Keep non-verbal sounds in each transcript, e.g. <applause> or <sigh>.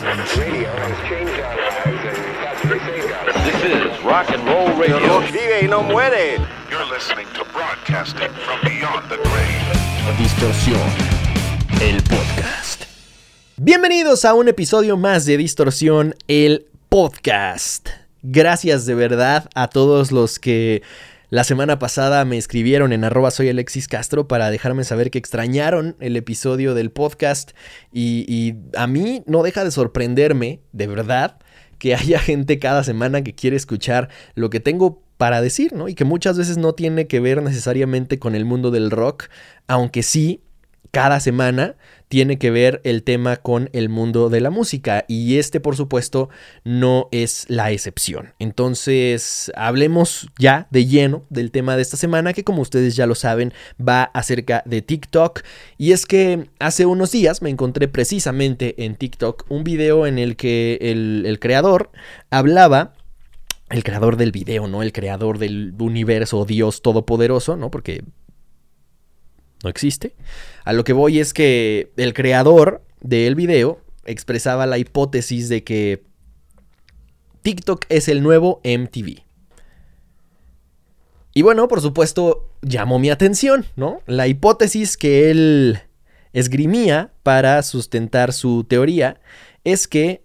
This is rock and roll radio. Vive y no muere. You're listening to broadcasting from beyond the grave. Distorsión, el podcast. Bienvenidos a un episodio más de Distorsión, el podcast. Gracias de verdad a todos los que la semana pasada me escribieron en arroba Alexis Castro para dejarme saber que extrañaron el episodio del podcast y, y a mí no deja de sorprenderme, de verdad, que haya <laughs> gente cada semana que quiere escuchar lo que tengo para decir, ¿no? Y que muchas veces no tiene que ver necesariamente con el mundo del rock, aunque sí, cada semana tiene que ver el tema con el mundo de la música y este por supuesto no es la excepción. Entonces hablemos ya de lleno del tema de esta semana que como ustedes ya lo saben va acerca de TikTok y es que hace unos días me encontré precisamente en TikTok un video en el que el, creador hablaba el creador del video, ¿no? El creador del universo, Dios todopoderoso, ¿no? Porque no existe. A lo que voy es que el creador del video expresaba la hipótesis de que TikTok es el nuevo MTV. Y bueno, por supuesto, llamó mi atención, ¿no? La hipótesis que él esgrimía para sustentar su teoría es que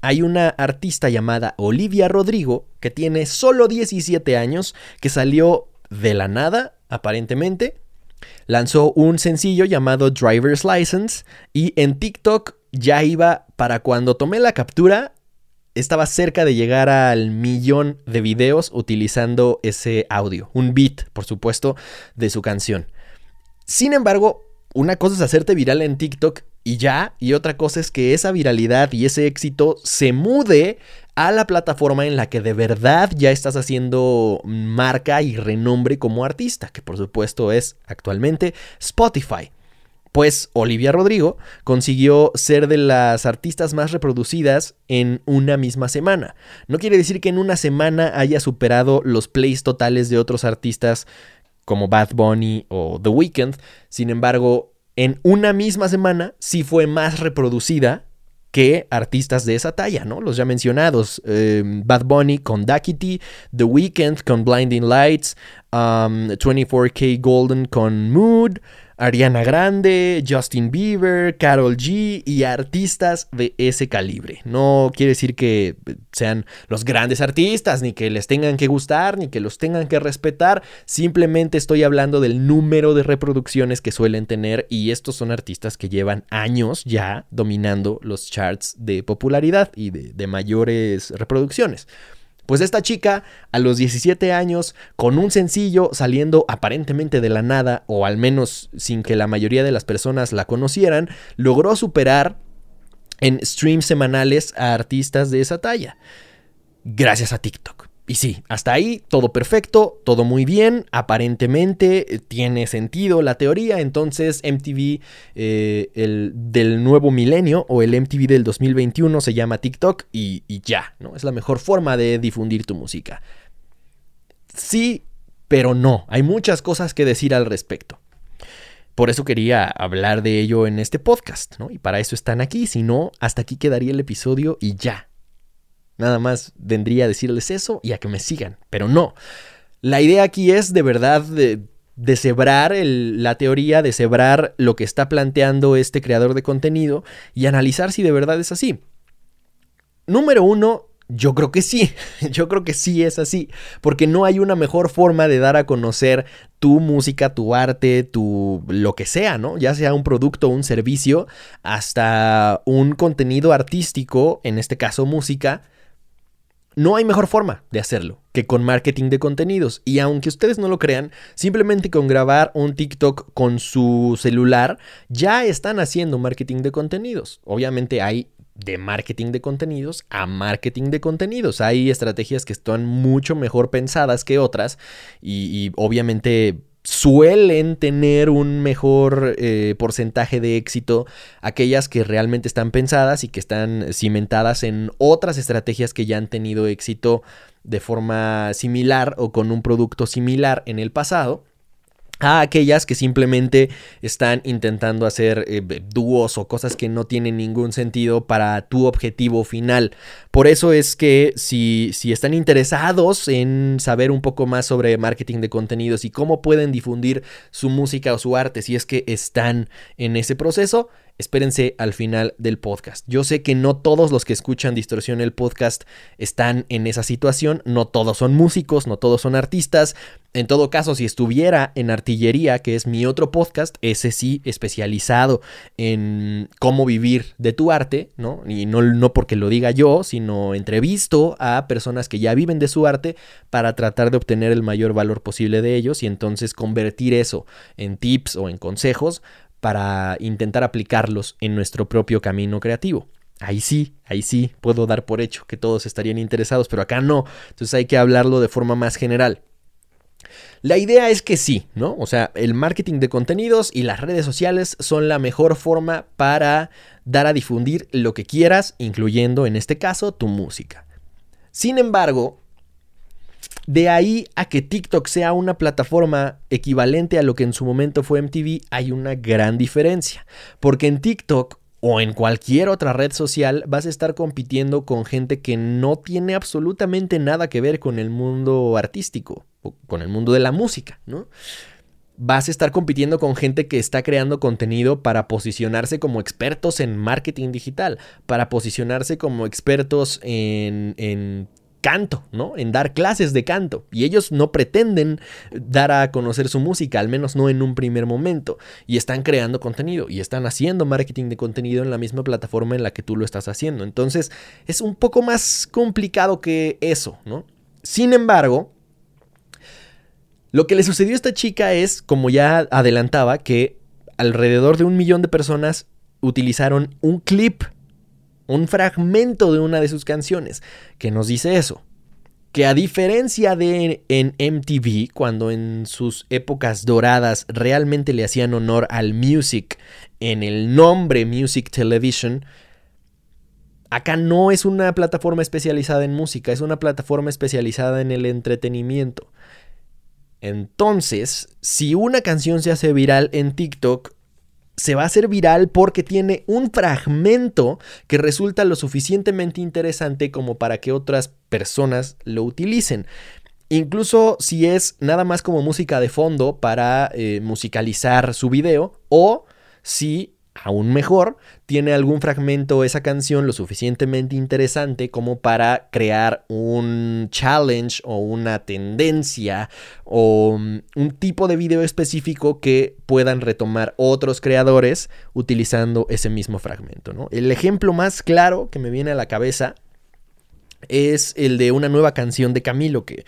hay una artista llamada Olivia Rodrigo que tiene solo 17 años, que salió de la nada, aparentemente, lanzó un sencillo llamado Driver's License y en TikTok ya iba para cuando tomé la captura estaba cerca de llegar al millón de videos utilizando ese audio, un beat, por supuesto, de su canción. Sin embargo, una cosa es hacerte viral en TikTok y ya, y otra cosa es que esa viralidad y ese éxito se mude a la plataforma en la que de verdad ya estás haciendo marca y renombre como artista, que por supuesto es actualmente Spotify. Pues Olivia Rodrigo consiguió ser de las artistas más reproducidas en una misma semana. No quiere decir que en una semana haya superado los plays totales de otros artistas como Bad Bunny o The Weeknd. Sin embargo, en una misma semana sí fue más reproducida que artistas de esa talla, ¿no? Los ya mencionados, eh, Bad Bunny con Duckity, The Weeknd con Blinding Lights, um, 24K Golden con Mood, Ariana Grande, Justin Bieber, Carol G y artistas de ese calibre. No quiere decir que sean los grandes artistas, ni que les tengan que gustar, ni que los tengan que respetar. Simplemente estoy hablando del número de reproducciones que suelen tener y estos son artistas que llevan años ya dominando los charts de popularidad y de, de mayores reproducciones. Pues esta chica, a los 17 años, con un sencillo saliendo aparentemente de la nada, o al menos sin que la mayoría de las personas la conocieran, logró superar en streams semanales a artistas de esa talla. Gracias a TikTok. Y sí, hasta ahí todo perfecto, todo muy bien, aparentemente eh, tiene sentido la teoría, entonces MTV eh, el, del nuevo milenio o el MTV del 2021 se llama TikTok y, y ya, ¿no? Es la mejor forma de difundir tu música. Sí, pero no, hay muchas cosas que decir al respecto. Por eso quería hablar de ello en este podcast, ¿no? Y para eso están aquí, si no, hasta aquí quedaría el episodio y ya, Nada más vendría a decirles eso y a que me sigan, pero no. La idea aquí es de verdad de, deshebrar la teoría, deshebrar lo que está planteando este creador de contenido y analizar si de verdad es así. Número uno, yo creo que sí, <laughs> yo creo que sí es así, porque no hay una mejor forma de dar a conocer tu música, tu arte, tu lo que sea, ¿no? Ya sea un producto, un servicio, hasta un contenido artístico, en este caso música, no hay mejor forma de hacerlo que con marketing de contenidos. Y aunque ustedes no lo crean, simplemente con grabar un TikTok con su celular, ya están haciendo marketing de contenidos. Obviamente hay de marketing de contenidos a marketing de contenidos. Hay estrategias que están mucho mejor pensadas que otras y, obviamente suelen tener un mejor eh, porcentaje de éxito aquellas que realmente están pensadas y que están cimentadas en otras estrategias que ya han tenido éxito de forma similar o con un producto similar en el pasado. A aquellas que simplemente están intentando hacer eh, dúos o cosas que no tienen ningún sentido para tu objetivo final. Por eso es que si, si están interesados en saber un poco más sobre marketing de contenidos y cómo pueden difundir su música o su arte, si es que están en ese proceso, espérense al final del podcast. Yo sé que no todos los que escuchan Distorsión el podcast están en esa situación, no todos son músicos, no todos son artistas. En todo caso, si estuviera en Artillería, que es mi otro podcast, ese sí especializado en cómo vivir de tu arte, ¿no? Y no, no porque lo diga yo, sino entrevisto a personas que ya viven de su arte para tratar de obtener el mayor valor posible de ellos y entonces convertir eso en tips o en consejos para intentar aplicarlos en nuestro propio camino creativo. Ahí sí, ahí sí, puedo dar por hecho que todos estarían interesados, pero acá no. Entonces hay que hablarlo de forma más general. La idea es que sí, ¿no? O sea, el marketing de contenidos y las redes sociales son la mejor forma para dar a difundir lo que quieras, incluyendo en este caso tu música. Sin embargo, de ahí a que TikTok sea una plataforma equivalente a lo que en su momento fue MTV, hay una gran diferencia. Porque en TikTok o en cualquier otra red social vas a estar compitiendo con gente que no tiene absolutamente nada que ver con el mundo artístico o con el mundo de la música, ¿no? Vas a estar compitiendo con gente que está creando contenido para posicionarse como expertos en marketing digital, para posicionarse como expertos en, en canto, ¿no? En dar clases de canto. Y ellos no pretenden dar a conocer su música, al menos no en un primer momento. Y están creando contenido y están haciendo marketing de contenido en la misma plataforma en la que tú lo estás haciendo. Entonces es un poco más complicado que eso, ¿no? Sin embargo, lo que le sucedió a esta chica es, como ya adelantaba, que alrededor de un millón de personas utilizaron un clip un fragmento de una de sus canciones que nos dice eso. Que a diferencia de en MTV, cuando en sus épocas doradas realmente le hacían honor al music en el nombre Music Television, acá no es una plataforma especializada en música, es una plataforma especializada en el entretenimiento. Entonces, si una canción se hace viral en TikTok, se va a hacer viral porque tiene un fragmento que resulta lo suficientemente interesante como para que otras personas lo utilicen. Incluso si es nada más como música de fondo para eh, musicalizar su video o si aún mejor, tiene algún fragmento esa canción lo suficientemente interesante como para crear un challenge o una tendencia o mm, un tipo de video específico que puedan retomar otros creadores utilizando ese mismo fragmento. El ejemplo más claro que me viene a la cabeza es el de una nueva canción de Camilo que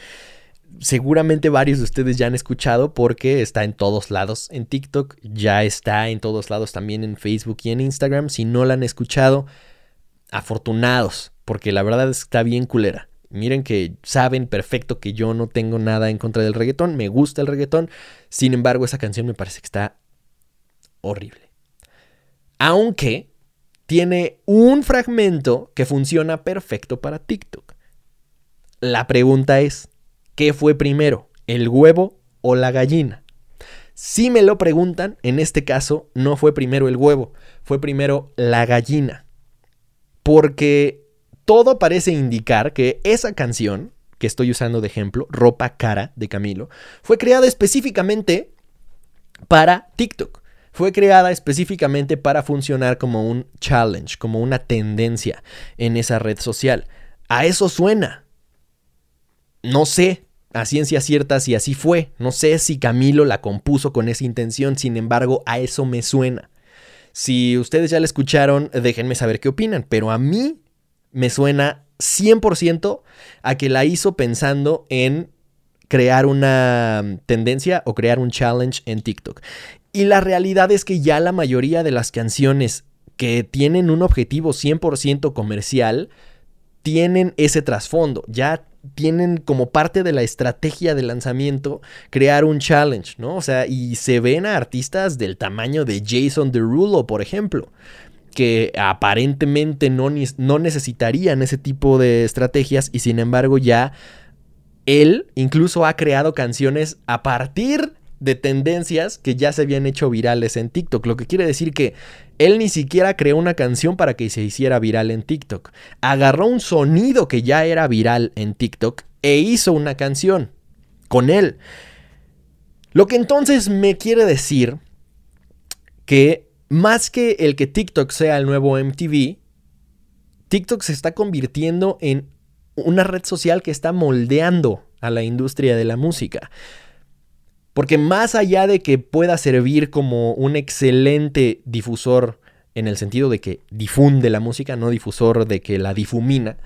seguramente varios de ustedes ya han escuchado porque está en todos lados en TikTok, ya está en todos lados también en Facebook y en Instagram. Si no la han escuchado, afortunados, porque la verdad está bien culera. Miren que saben perfecto que yo no tengo nada en contra del reggaetón, me gusta el reggaetón, sin embargo esa canción me parece que está horrible. Aunque tiene un fragmento que funciona perfecto para TikTok. La pregunta es, ¿Qué fue primero, el huevo o la gallina? Si me lo preguntan, en este caso no fue primero el huevo, fue primero la gallina. Porque todo parece indicar que esa canción que estoy usando de ejemplo, Ropa Cara de Camilo, fue creada específicamente para TikTok. Fue creada específicamente para funcionar como un challenge, como una tendencia en esa red social. A eso suena. No sé a ciencia cierta si así fue. No sé si Camilo la compuso con esa intención, sin embargo, a eso me suena. Si ustedes ya la escucharon, déjenme saber qué opinan, pero a mí me suena 100% a que la hizo pensando en crear una tendencia o crear un challenge en TikTok. Y la realidad es que ya la mayoría de las canciones que tienen un objetivo 100% comercial tienen ese trasfondo. Ya tienen como parte de la estrategia de lanzamiento crear un challenge, ¿no? O sea, y se ven a artistas del tamaño de Jason Derulo, por ejemplo, que aparentemente no, no necesitarían ese tipo de estrategias y sin embargo ya él incluso ha creado canciones a partir de tendencias que ya se habían hecho virales en TikTok, lo que quiere decir que él ni siquiera creó una canción para que se hiciera viral en TikTok. Agarró un sonido que ya era viral en TikTok e hizo una canción con él. Lo que entonces me quiere decir que más que el que TikTok sea el nuevo MTV, TikTok se está convirtiendo en una red social que está moldeando a la industria de la música. Porque más allá de que pueda servir como un excelente difusor en el sentido de que difunde la música, no difusor de que la difumina,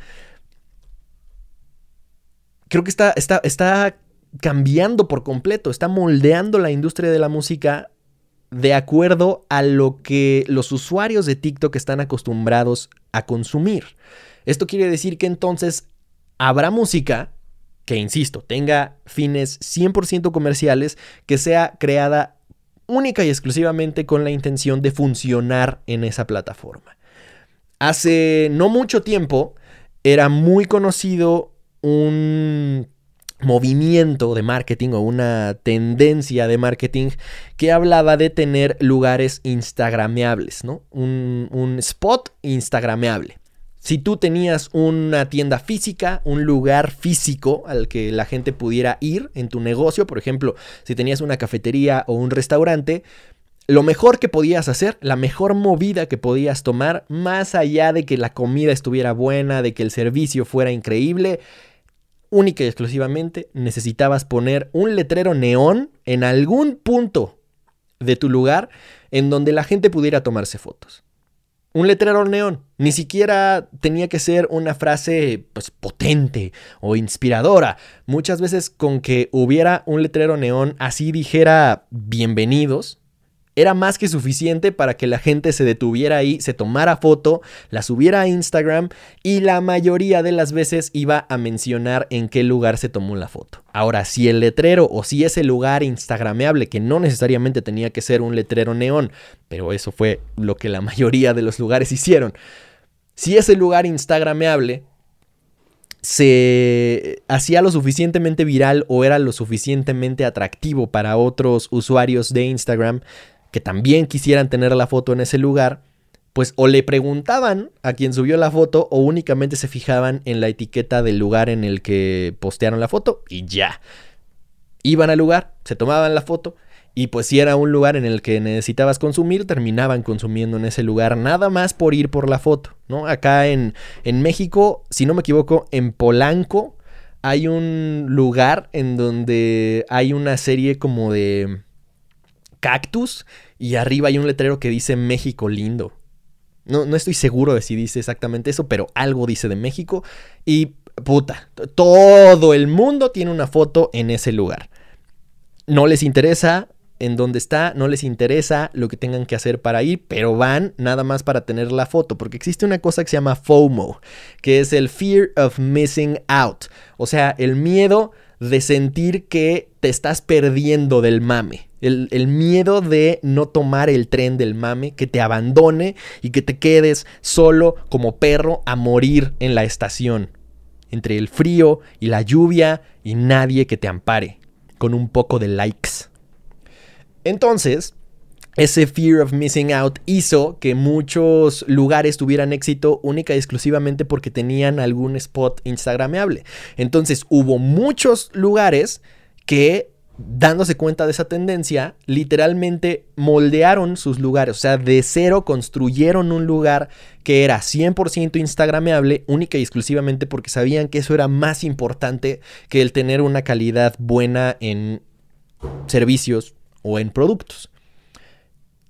creo que está, está, está cambiando por completo, está moldeando la industria de la música de acuerdo a lo que los usuarios de TikTok están acostumbrados a consumir. Esto quiere decir que entonces habrá música que, insisto, tenga fines 100% comerciales, que sea creada única y exclusivamente con la intención de funcionar en esa plataforma. Hace no mucho tiempo era muy conocido un movimiento de marketing o una tendencia de marketing que hablaba de tener lugares instagrameables, ¿no? Un, un spot instagrameable. Si tú tenías una tienda física, un lugar físico al que la gente pudiera ir en tu negocio, por ejemplo, si tenías una cafetería o un restaurante, lo mejor que podías hacer, la mejor movida que podías tomar, más allá de que la comida estuviera buena, de que el servicio fuera increíble, única y exclusivamente necesitabas poner un letrero neón en algún punto de tu lugar en donde la gente pudiera tomarse fotos un letrero neón. Ni siquiera tenía que ser una frase pues, potente o inspiradora. Muchas veces con que hubiera un letrero neón así dijera bienvenidos, era más que suficiente para que la gente se detuviera ahí, se tomara foto, la subiera a Instagram y la mayoría de las veces iba a mencionar en qué lugar se tomó la foto. Ahora, si el letrero o si ese lugar instagrameable, que no necesariamente tenía que ser un letrero neón, pero eso fue lo que la <laughs> mayoría de los lugares hicieron, si ese lugar instagrameable se hacía lo suficientemente viral o era lo suficientemente atractivo para otros usuarios de Instagram, que también quisieran tener la foto en ese lugar, pues o le preguntaban a quien subió la foto o únicamente se fijaban en la etiqueta del lugar en el que postearon la foto y ya. Iban al lugar, se tomaban la foto y pues si era un lugar en el que necesitabas consumir, terminaban consumiendo en ese lugar nada más por ir por la foto, ¿no? Acá en, en México, si no me equivoco, en Polanco hay un lugar en donde hay una serie como de cactus y arriba hay un letrero que dice México lindo. No, no estoy seguro de si dice exactamente eso, pero algo dice de México. Y puta, todo el mundo tiene una foto en ese lugar. No les interesa en dónde está, no les interesa lo que tengan que hacer para ir, pero van nada más para tener la foto, porque existe una cosa que se llama FOMO, que es el Fear of Missing Out, o sea, el miedo de sentir que te estás perdiendo del mame. El, miedo de no tomar el tren del mame, que te abandone y que te quedes solo como perro a morir en la estación. Entre el frío y la lluvia y nadie que te ampare. Con un poco de likes. Entonces, ese fear of missing out hizo que muchos lugares tuvieran éxito única y exclusivamente porque tenían algún spot instagrameable. Entonces hubo muchos lugares que dándose cuenta de esa tendencia, literalmente moldearon sus lugares, o sea, de cero construyeron un lugar que era 100% instagrameable, única y exclusivamente porque sabían que eso era más importante que el tener una calidad buena en servicios o en productos.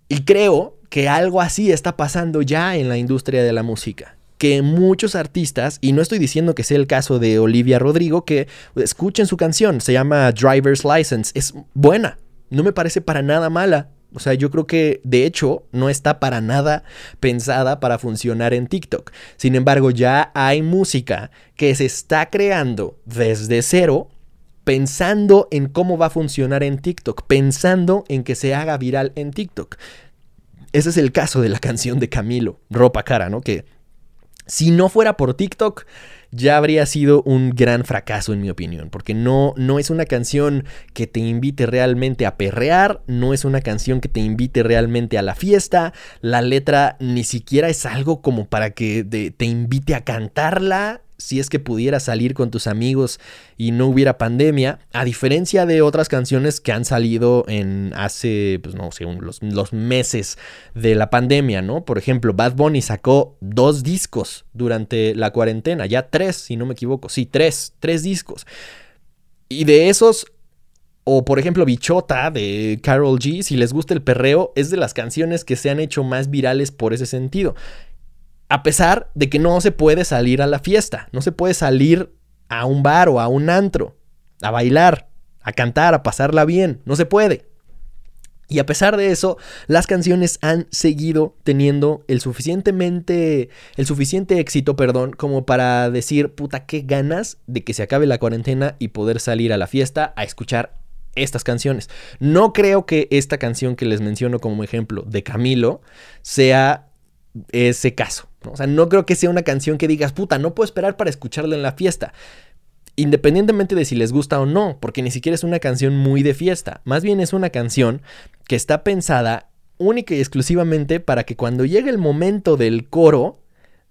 Y creo que algo así está pasando ya en la industria de la música. Que muchos artistas, y no estoy diciendo que sea el caso de Olivia Rodrigo, que escuchen su canción, se llama Driver's License, es buena, no me parece para nada mala. O sea, yo creo que de hecho no está para nada pensada para funcionar en TikTok. Sin embargo, ya hay música que se está creando desde cero pensando en cómo va a funcionar en TikTok, pensando en que se haga viral en TikTok. Ese es el caso de la canción de Camilo, Ropa Cara, ¿no? Que Si no fuera por TikTok, ya habría sido un gran fracaso en mi opinión, porque no, no es una canción que te invite realmente a perrear, no es una canción que te invite realmente a la fiesta, la letra ni siquiera es algo como para que te, te invite a cantarla, si es que pudiera salir con tus amigos y no hubiera pandemia, a diferencia de otras canciones que han salido en hace, pues no sé, los, los, meses de la pandemia, ¿no? Por ejemplo, Bad Bunny sacó dos discos durante la cuarentena, ya tres, si no me equivoco, sí, tres, tres discos. Y de esos o por ejemplo Bichota de Carol G, si les gusta el perreo, es de las canciones que se han hecho más virales por ese sentido. A pesar de que no se puede salir a la fiesta, no se puede salir a un bar o a un antro, a bailar, a cantar, a pasarla bien, no se puede. Y a pesar de eso, las canciones han seguido teniendo el suficientemente el suficiente éxito, perdón, como para decir, puta, qué ganas de que se acabe la cuarentena y poder salir a la fiesta a escuchar estas canciones. No creo que esta canción que les menciono como ejemplo de Camilo sea ese caso. ¿no? O sea, no creo que sea una canción que digas, puta, no puedo esperar para escucharla en la fiesta. Independientemente de si les gusta o no, porque ni siquiera es una canción muy de fiesta. Más bien es una canción que está pensada única y exclusivamente para que cuando llegue el momento del coro,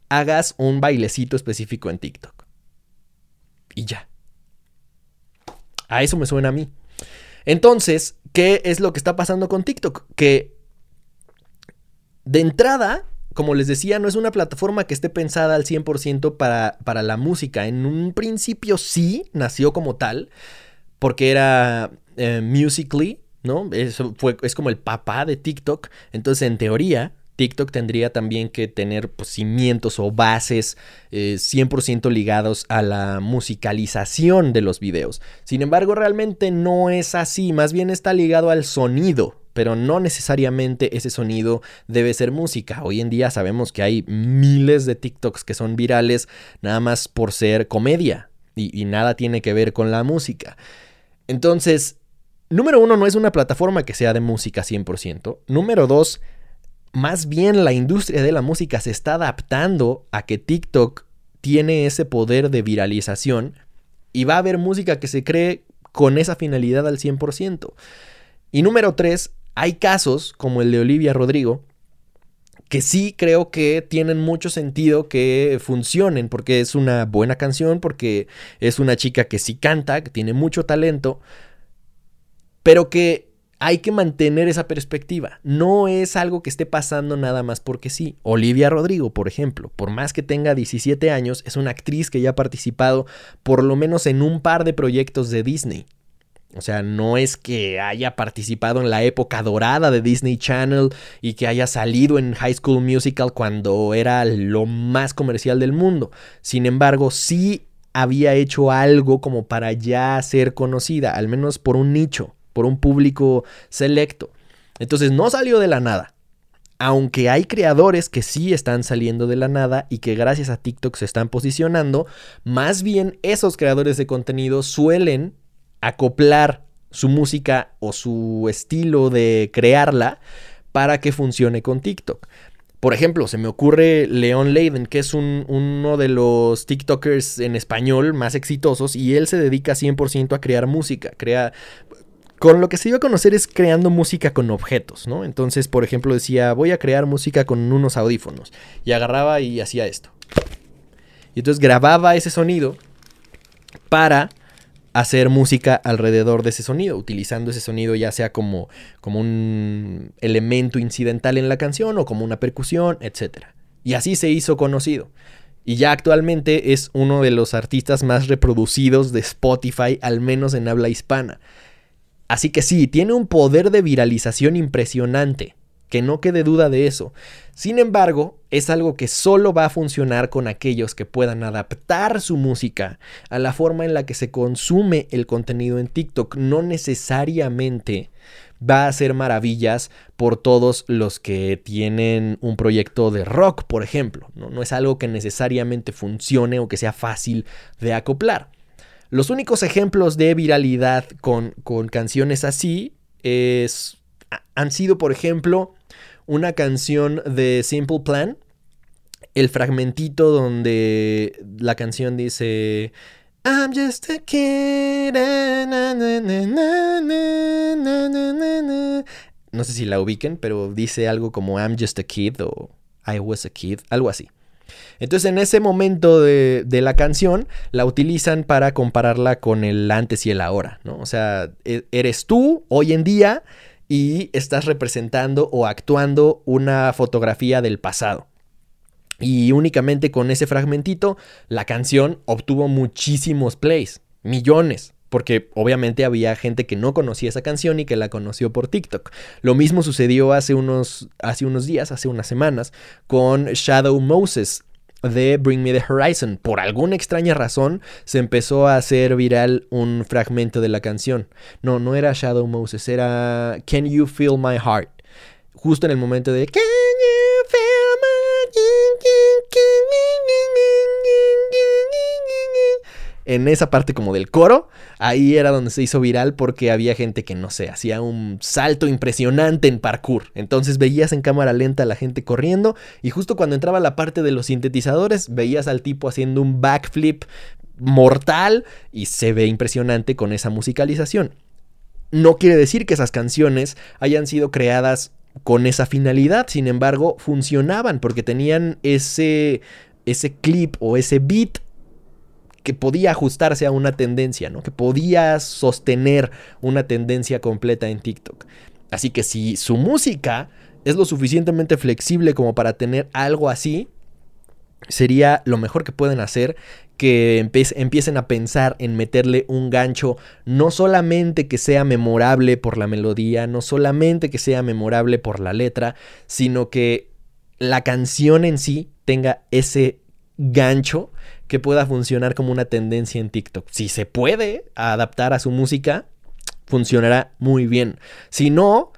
hagas un bailecito específico en TikTok. Y ya. A eso me suena a mí. Entonces, ¿qué es lo que está pasando con TikTok? Que de entrada como les decía, no es una plataforma que esté pensada al 100% para, para la música. En un principio sí nació como tal, porque era eh, Musically, ¿no? Eso fue, es como el papá de TikTok. Entonces, en teoría, TikTok tendría también que tener pues, cimientos o bases 100% eh, ligados a la musicalización de los videos. Sin embargo, realmente no es así, más bien está ligado al sonido pero no necesariamente ese sonido debe ser música. Hoy en día sabemos que hay miles de TikToks que son virales nada más por ser comedia y, nada tiene que ver con la música. Entonces, número uno, no es una plataforma que sea de música 100%. Número dos, más bien la industria de la música se está adaptando a que TikTok tiene ese poder de viralización y va a haber música que se cree con esa finalidad al 100%. Y número tres, hay casos, como el de Olivia Rodrigo, que sí creo que tienen mucho sentido que funcionen, porque es una buena canción, porque es una chica que sí canta, que tiene mucho talento, pero que hay que mantener esa perspectiva. No es algo que esté pasando nada más porque sí. Olivia Rodrigo, por ejemplo, por más que tenga 17 años, es una actriz que ya ha participado por lo menos en un par de proyectos de Disney. O sea, no es que haya participado en la época dorada de Disney Channel y que haya salido en High School Musical cuando era lo más comercial del mundo. Sin embargo, sí había hecho algo como para ya ser conocida, al menos por un nicho, por un público selecto. Entonces no salió de la nada. Aunque hay creadores que sí están saliendo de la nada y que gracias a TikTok se están posicionando, más bien esos creadores de contenido suelen acoplar su música o su estilo de crearla para que funcione con TikTok. Por ejemplo, se me ocurre Leon Leiden, que es uno de los TikTokers en español más exitosos y él se dedica 100% a crear música. Crea, con lo que se dio a conocer es creando música con objetos, ¿no? Entonces, por ejemplo, decía, voy a crear música con unos audífonos. Y agarraba y hacía esto. Y entonces grababa ese sonido para hacer música alrededor de ese sonido, utilizando ese sonido ya sea como, como un elemento incidental en la canción o como una percusión, etc. Y así se hizo conocido. Y ya actualmente es uno de los artistas más reproducidos de Spotify, al menos en habla hispana. Así que sí, tiene un poder de viralización impresionante que no quede duda de eso. Sin embargo, es algo que solo va a funcionar con aquellos que puedan adaptar su música a la forma en la que se consume el contenido en TikTok. No necesariamente va a hacer maravillas por todos los que tienen un proyecto de rock, por ejemplo. No, no es algo que necesariamente funcione o que sea fácil de acoplar. Los únicos ejemplos de viralidad con, con canciones así es, han sido, por ejemplo, una canción de Simple Plan el fragmentito donde la canción dice I'm just a kid. No sé si la ubiquen, pero dice algo como I'm just a kid o I was a kid, algo así. Entonces en ese momento de, la canción la utilizan para compararla con el antes y el ahora, ¿no? O sea, e, eres tú hoy en día y estás representando o actuando una fotografía del pasado. Y únicamente con ese fragmentito la canción obtuvo muchísimos plays, millones porque obviamente había gente que no conocía esa canción y que la conoció por TikTok. Lo mismo sucedió hace unos, hace unos días, hace unas semanas, con Shadow Moses de Bring Me the Horizon. Por alguna extraña razón se empezó a hacer viral un fragmento de la canción. No, no era Shadow Moses, era Can You Feel My Heart. Justo en el momento de Can You Feel My en esa parte como del coro, ahí era donde se hizo viral porque había gente que, no sé, hacía un salto impresionante en parkour. Entonces veías en cámara lenta a la gente corriendo y justo cuando entraba la parte de los sintetizadores, veías al tipo haciendo un backflip mortal y se ve impresionante con esa musicalización. No quiere decir que esas canciones hayan sido creadas con esa finalidad, sin embargo, funcionaban porque tenían ese ese clip o ese beat que podía ajustarse a una tendencia, ¿no? Que podía sostener una tendencia completa en TikTok. Así que si su música es lo suficientemente flexible como para tener algo así, sería lo mejor que pueden hacer que empiecen a pensar en meterle un gancho, no solamente que sea memorable por la melodía, no solamente que sea memorable por la letra, sino que la canción en sí tenga ese gancho que pueda funcionar como una tendencia en TikTok. Si se puede adaptar a su música, funcionará muy bien. Si no,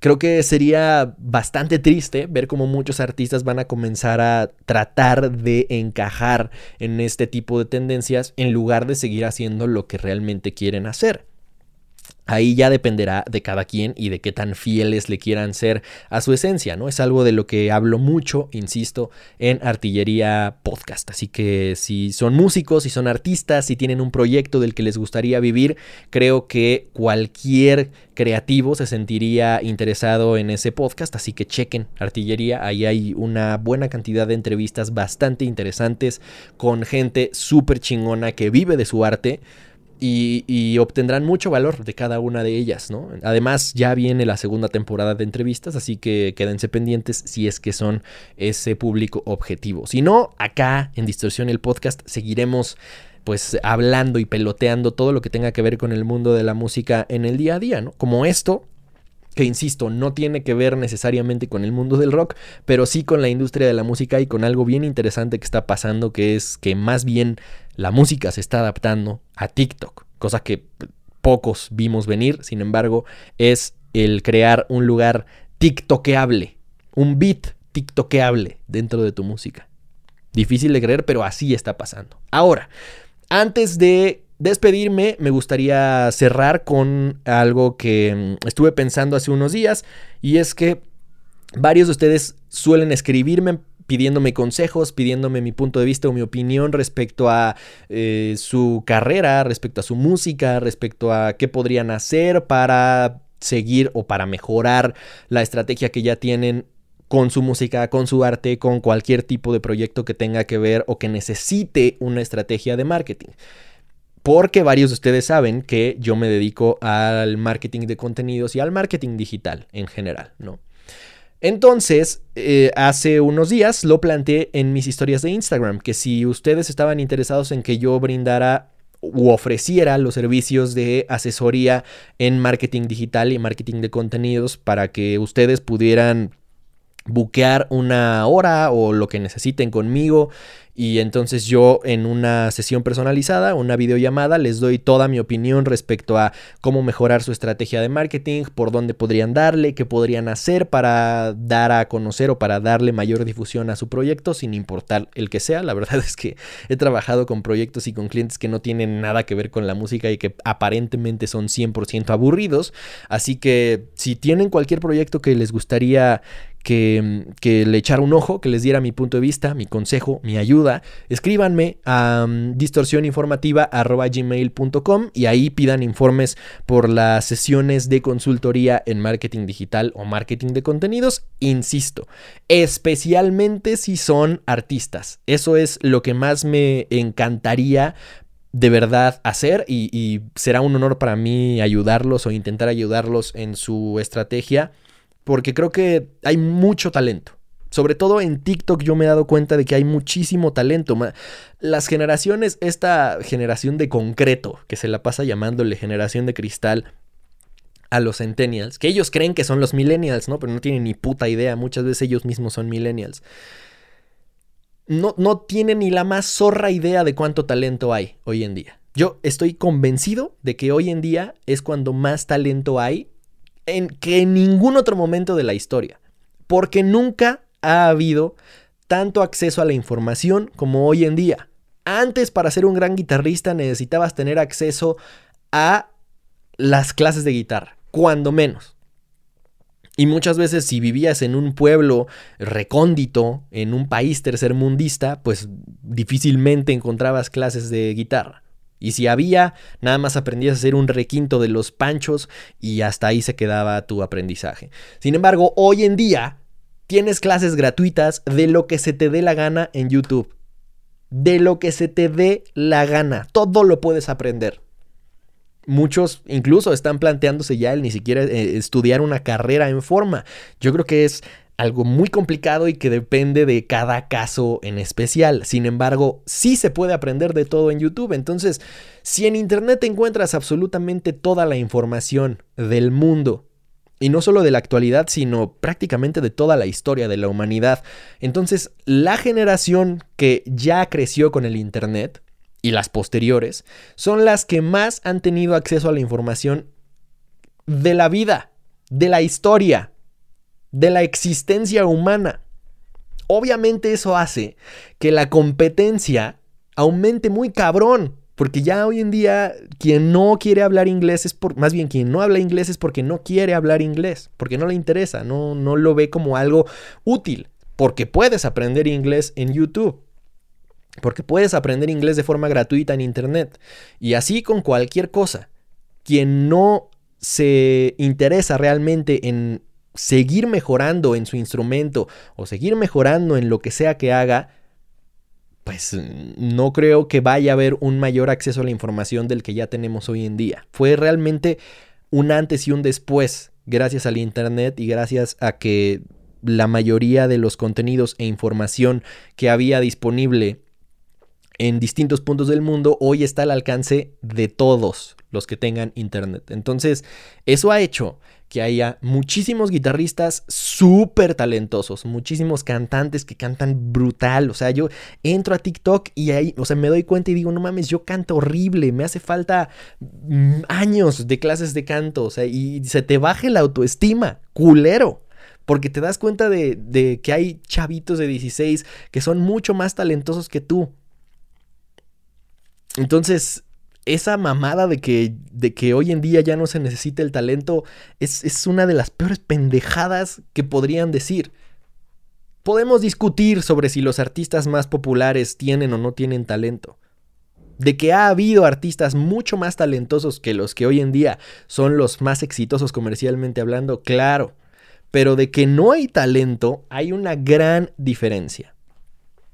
creo que sería bastante triste ver cómo muchos artistas van a comenzar a tratar de encajar en este tipo de tendencias en lugar de seguir haciendo lo que realmente quieren hacer. Ahí ya dependerá de cada quien y de qué tan fieles le quieran ser a su esencia, ¿no? Es algo de lo que hablo mucho, insisto, en Artillería Podcast. Así que si son músicos, si son artistas, si tienen un proyecto del que les gustaría vivir, creo que cualquier creativo se sentiría interesado en ese podcast. Así que chequen Artillería, ahí hay una buena cantidad de entrevistas bastante interesantes con gente súper chingona que vive de su arte y, obtendrán mucho valor de cada una de ellas, ¿no? Además, ya viene la segunda temporada de entrevistas, así que quédense pendientes si es que son ese público objetivo. Si no, acá en Distorsión el podcast seguiremos pues hablando y peloteando todo lo que tenga que ver con el mundo de la música en el día a día, ¿no? Como esto, que insisto, no tiene que ver necesariamente con el mundo del rock, pero sí con la industria de la música y con algo bien interesante que está pasando, que es que más bien la música se está adaptando a TikTok, cosa que pocos vimos venir, sin embargo, es el crear un lugar tiktokeable, un beat tiktokeable dentro de tu música. Difícil de creer, pero así está pasando. Ahora, antes de despedirme, me gustaría cerrar con algo que mm, estuve pensando hace unos días y es que varios de ustedes suelen escribirme pidiéndome consejos, pidiéndome mi punto de vista o mi opinión respecto a eh, su carrera, respecto a su música, respecto a qué podrían hacer para seguir o para mejorar la estrategia que ya tienen con su música, con su arte, con cualquier tipo de proyecto que tenga que ver o que necesite una estrategia de marketing porque varios de ustedes saben que yo me dedico al marketing de contenidos y al marketing digital en general, ¿no? Entonces, eh, hace unos días lo planteé en mis historias de Instagram, que si ustedes estaban interesados en que yo brindara u ofreciera los servicios de asesoría en marketing digital y marketing de contenidos para que ustedes pudieran buquear una hora o lo que necesiten conmigo y entonces yo en una sesión personalizada, una videollamada, les doy toda mi opinión respecto a cómo mejorar su estrategia de marketing, por dónde podrían darle, qué podrían hacer para dar a conocer o para darle mayor difusión a su proyecto, sin importar el que sea. La verdad <laughs> es que he trabajado con proyectos y con clientes que no tienen nada que ver con la música y que aparentemente son 100% aburridos. Así que si tienen cualquier proyecto que les gustaría que, le echara un ojo, que les diera mi punto de vista, mi consejo, mi ayuda, escríbanme a um, distorsioninformativa.gmail.com y ahí pidan informes por las sesiones de consultoría en marketing digital o marketing de contenidos. Insisto, especialmente si son artistas. Eso es lo que más me encantaría de verdad hacer y, será un honor para mí ayudarlos o intentar ayudarlos en su estrategia porque creo que hay mucho talento. Sobre todo en TikTok yo me he dado cuenta de que hay muchísimo talento. Las generaciones, esta generación de concreto, que se la pasa llamándole generación de cristal a los centennials, que ellos creen que son los millennials, ¿no? Pero no tienen ni puta idea, muchas veces ellos mismos son millennials. No, no tienen ni la más zorra idea de cuánto talento hay hoy en día. Yo estoy convencido de que hoy en día es cuando más talento hay en, que en ningún otro momento de la historia. Porque nunca ha habido tanto acceso a la información como hoy en día. Antes para ser un gran guitarrista necesitabas tener acceso a las clases de guitarra, cuando menos. Y muchas veces si vivías en un pueblo recóndito, en un país tercermundista, pues difícilmente encontrabas clases de guitarra. Y si había, nada más aprendías a hacer un requinto de los panchos y hasta ahí se quedaba tu aprendizaje. Sin embargo, hoy en día tienes clases gratuitas de lo que se te dé la gana en YouTube. De lo que se te dé la gana. Todo lo puedes aprender. Muchos incluso están planteándose ya el ni siquiera eh, estudiar una carrera en forma. Yo creo que es algo muy complicado y que depende de cada caso en especial. Sin embargo, sí se puede aprender de todo en YouTube. Entonces, si en Internet encuentras absolutamente toda la información del mundo, y no solo de la actualidad, sino prácticamente de toda la historia de la humanidad, entonces la generación que ya creció con el Internet y las posteriores son las que más han tenido acceso a la información de la vida, de la historia, de la existencia humana. Obviamente eso hace que la competencia aumente muy cabrón, porque ya hoy en día quien no quiere hablar inglés es por, más bien quien no habla inglés es porque no quiere hablar inglés, porque no le interesa, no, no lo ve como algo útil, porque puedes aprender inglés en YouTube. Porque puedes aprender inglés de forma gratuita en Internet. Y así con cualquier cosa. Quien no se interesa realmente en seguir mejorando en su instrumento o seguir mejorando en lo que sea que haga, pues no creo que vaya a haber un mayor acceso a la información del que ya tenemos hoy en día. Fue realmente un antes y un después gracias al Internet y gracias a que la mayoría de los contenidos e información que había disponible en distintos puntos del mundo hoy está al alcance de todos los que tengan internet. Entonces, eso ha hecho que haya muchísimos guitarristas súper talentosos, muchísimos cantantes que cantan brutal. O sea, yo entro a TikTok y ahí, o sea, me doy cuenta y digo, no mames, yo canto horrible, me hace falta mm, años de clases de canto, o sea, y se te baje la autoestima, culero. Porque te das cuenta de, de que hay chavitos de 16 que son mucho más talentosos que tú. Entonces, esa mamada de que, de que hoy en día ya no se necesita el talento es, es una de las peores pendejadas que podrían decir. Podemos discutir sobre si los artistas más populares tienen o no tienen talento. De que ha habido artistas mucho más talentosos que los que hoy en día son los más exitosos comercialmente hablando, claro. Pero de que no hay talento, hay una gran diferencia.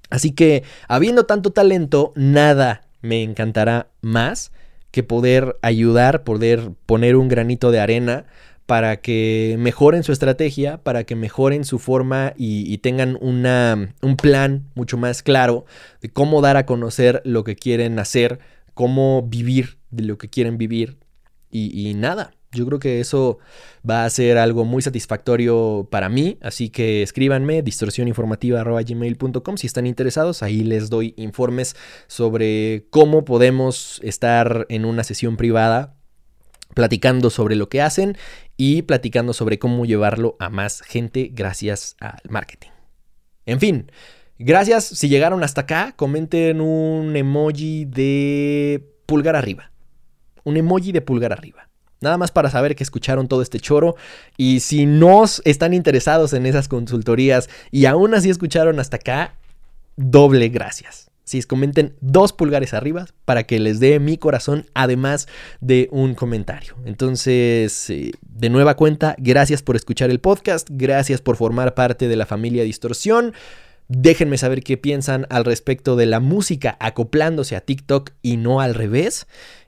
Así que, habiendo tanto talento, nada me encantará más que poder ayudar, poder poner un granito de arena para que mejoren su estrategia, para que mejoren su forma y, tengan una, un plan mucho más claro de cómo dar a conocer lo que quieren hacer, cómo vivir de lo que quieren vivir y nada, yo creo que eso va a ser algo muy satisfactorio para mí, así que escríbanme distorsioninformativa.gmail.com si están interesados, ahí les doy informes sobre cómo podemos estar en una sesión privada platicando sobre lo que hacen y platicando sobre cómo llevarlo a más gente gracias al marketing. En fin, gracias si llegaron hasta acá, comenten un emoji de pulgar arriba. Un emoji de pulgar arriba. Nada más para saber que escucharon todo este choro. Y si no están interesados en esas consultorías y aún así escucharon hasta acá, doble gracias. Si es, comenten dos pulgares arriba para que les dé mi corazón, además de un comentario. Entonces, eh, de nueva cuenta, gracias por escuchar el podcast, gracias por formar parte de la familia Distorsión. Déjenme saber qué piensan al respecto de la música acoplándose a TikTok y no al revés.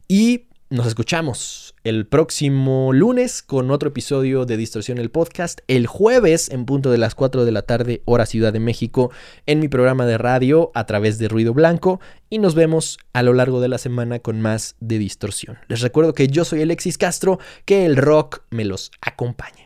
Y nos escuchamos el próximo lunes con otro episodio de Distorsión el Podcast. El jueves en punto de las 4 de la tarde, hora Ciudad de México, en mi programa de radio a través de Ruido Blanco. Y nos vemos a lo largo de la semana con más de Distorsión. Les recuerdo que yo soy Alexis Castro, que el rock me los acompañe.